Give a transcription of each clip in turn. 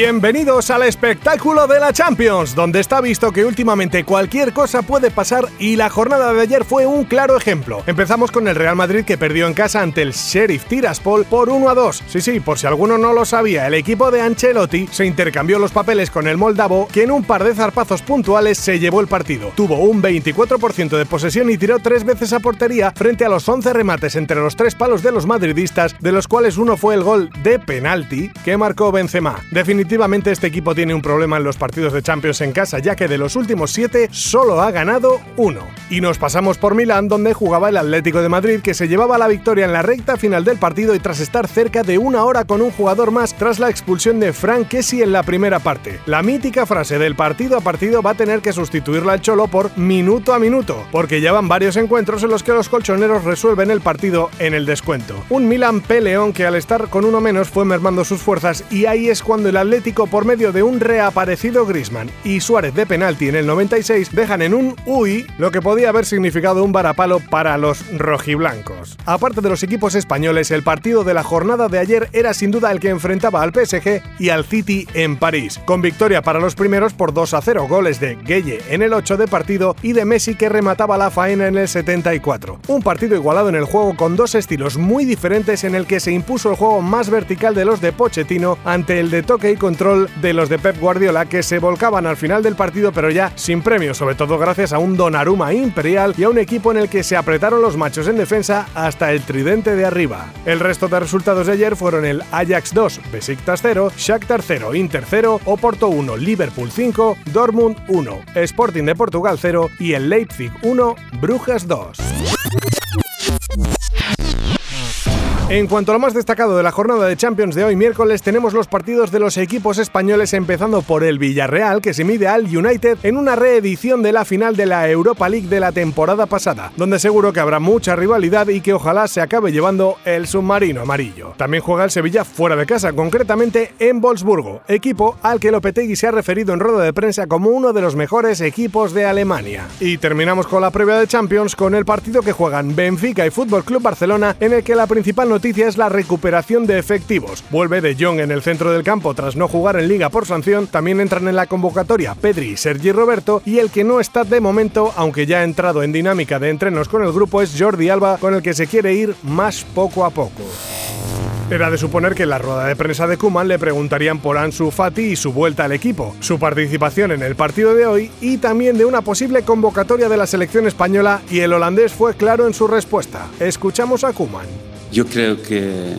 Bienvenidos al espectáculo de la Champions, donde está visto que últimamente cualquier cosa puede pasar y la jornada de ayer fue un claro ejemplo. Empezamos con el Real Madrid que perdió en casa ante el Sheriff Tiraspol por 1 a 2. Sí, sí, por si alguno no lo sabía, el equipo de Ancelotti se intercambió los papeles con el moldavo que en un par de zarpazos puntuales se llevó el partido. Tuvo un 24% de posesión y tiró tres veces a portería frente a los 11 remates entre los tres palos de los madridistas, de los cuales uno fue el gol de penalti que marcó Benzema. Definitivamente este equipo tiene un problema en los partidos de Champions en casa, ya que de los últimos siete solo ha ganado uno. Y nos pasamos por Milán, donde jugaba el Atlético de Madrid, que se llevaba la victoria en la recta final del partido y tras estar cerca de una hora con un jugador más tras la expulsión de Frank Kessi en la primera parte. La mítica frase del partido a partido va a tener que sustituirla al Cholo por minuto a minuto, porque ya van varios encuentros en los que los colchoneros resuelven el partido en el descuento. Un Milan peleón que al estar con uno menos fue mermando sus fuerzas y ahí es cuando el Atlético por medio de un reaparecido Grisman y Suárez de penalti en el 96 dejan en un uy lo que podía haber significado un varapalo para los rojiblancos. Aparte de los equipos españoles, el partido de la jornada de ayer era sin duda el que enfrentaba al PSG y al City en París, con victoria para los primeros por 2 a 0, goles de Gueye en el 8 de partido y de Messi que remataba la faena en el 74. Un partido igualado en el juego con dos estilos muy diferentes en el que se impuso el juego más vertical de los de Pochettino ante el de toque y control de los de Pep Guardiola que se volcaban al final del partido pero ya sin premio, sobre todo gracias a un Donnarumma imperial y a un equipo en el que se apretaron los machos en defensa hasta el tridente de arriba. El resto de resultados de ayer fueron el Ajax 2, Besiktas 0, Shakhtar 0, Inter 0, Oporto 1, Liverpool 5, Dortmund 1, Sporting de Portugal 0 y el Leipzig 1, Brujas 2. En cuanto a lo más destacado de la jornada de Champions de hoy miércoles, tenemos los partidos de los equipos españoles empezando por el Villarreal, que se mide al United en una reedición de la final de la Europa League de la temporada pasada, donde seguro que habrá mucha rivalidad y que ojalá se acabe llevando el submarino amarillo. También juega el Sevilla fuera de casa, concretamente en Wolfsburgo, equipo al que Lopetegui se ha referido en rueda de prensa como uno de los mejores equipos de Alemania. Y terminamos con la previa de Champions con el partido que juegan Benfica y Fútbol Club Barcelona, en el que la principal noticia noticia es la recuperación de efectivos. Vuelve De Jong en el centro del campo tras no jugar en liga por sanción. También entran en la convocatoria Pedri Sergi Roberto. Y el que no está de momento, aunque ya ha entrado en dinámica de entrenos con el grupo, es Jordi Alba, con el que se quiere ir más poco a poco. Era de suponer que en la rueda de prensa de Kuman le preguntarían por Ansu Fati y su vuelta al equipo, su participación en el partido de hoy y también de una posible convocatoria de la selección española y el holandés fue claro en su respuesta. Escuchamos a Kuman. Yo creo que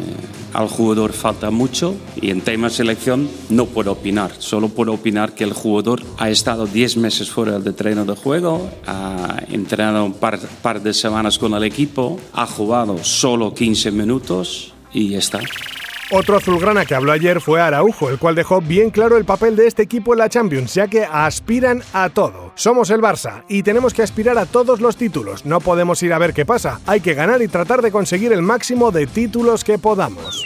al jugador falta mucho y en tema selección no puedo opinar. Solo puedo opinar que el jugador ha estado 10 meses fuera del terreno de juego, ha entrenado un par, par de semanas con el equipo, ha jugado solo 15 minutos y ya está. Otro azulgrana que habló ayer fue Araujo, el cual dejó bien claro el papel de este equipo en la Champions, ya que aspiran a todo. Somos el Barça y tenemos que aspirar a todos los títulos. No podemos ir a ver qué pasa. Hay que ganar y tratar de conseguir el máximo de títulos que podamos.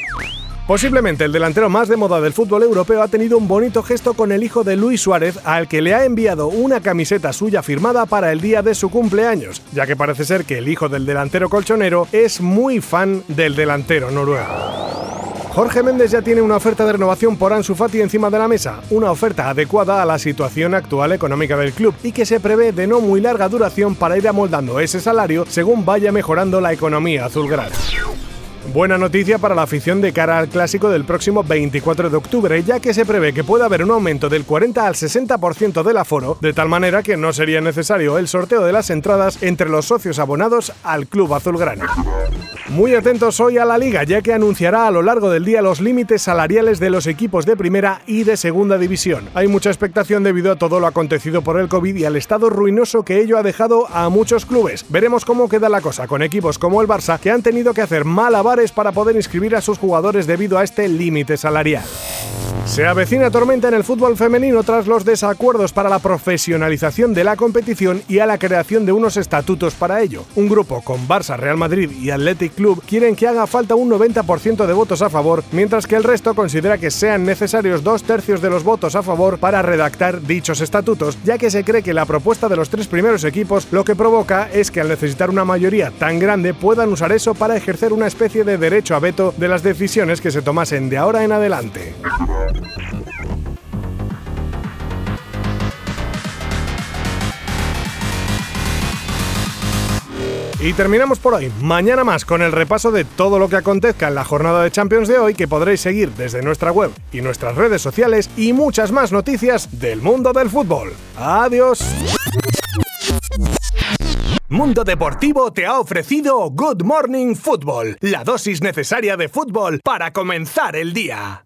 Posiblemente el delantero más de moda del fútbol europeo ha tenido un bonito gesto con el hijo de Luis Suárez, al que le ha enviado una camiseta suya firmada para el día de su cumpleaños, ya que parece ser que el hijo del delantero colchonero es muy fan del delantero noruego. Jorge Méndez ya tiene una oferta de renovación por Ansu Fati encima de la mesa, una oferta adecuada a la situación actual económica del club y que se prevé de no muy larga duración para ir amoldando ese salario según vaya mejorando la economía azulgrana. Buena noticia para la afición de cara al clásico del próximo 24 de octubre, ya que se prevé que pueda haber un aumento del 40 al 60% del aforo, de tal manera que no sería necesario el sorteo de las entradas entre los socios abonados al Club Azulgrana. Muy atentos hoy a la liga, ya que anunciará a lo largo del día los límites salariales de los equipos de primera y de segunda división. Hay mucha expectación debido a todo lo acontecido por el COVID y al estado ruinoso que ello ha dejado a muchos clubes. Veremos cómo queda la cosa con equipos como el Barça, que han tenido que hacer para poder inscribir a sus jugadores debido a este límite salarial. Se avecina tormenta en el fútbol femenino tras los desacuerdos para la profesionalización de la competición y a la creación de unos estatutos para ello. Un grupo con Barça, Real Madrid y Athletic Club quieren que haga falta un 90% de votos a favor, mientras que el resto considera que sean necesarios dos tercios de los votos a favor para redactar dichos estatutos, ya que se cree que la propuesta de los tres primeros equipos lo que provoca es que al necesitar una mayoría tan grande puedan usar eso para ejercer una especie de derecho a veto de las decisiones que se tomasen de ahora en adelante. Y terminamos por hoy. Mañana más con el repaso de todo lo que acontezca en la jornada de Champions de hoy que podréis seguir desde nuestra web y nuestras redes sociales y muchas más noticias del mundo del fútbol. Adiós. Mundo Deportivo te ha ofrecido Good Morning Football, la dosis necesaria de fútbol para comenzar el día.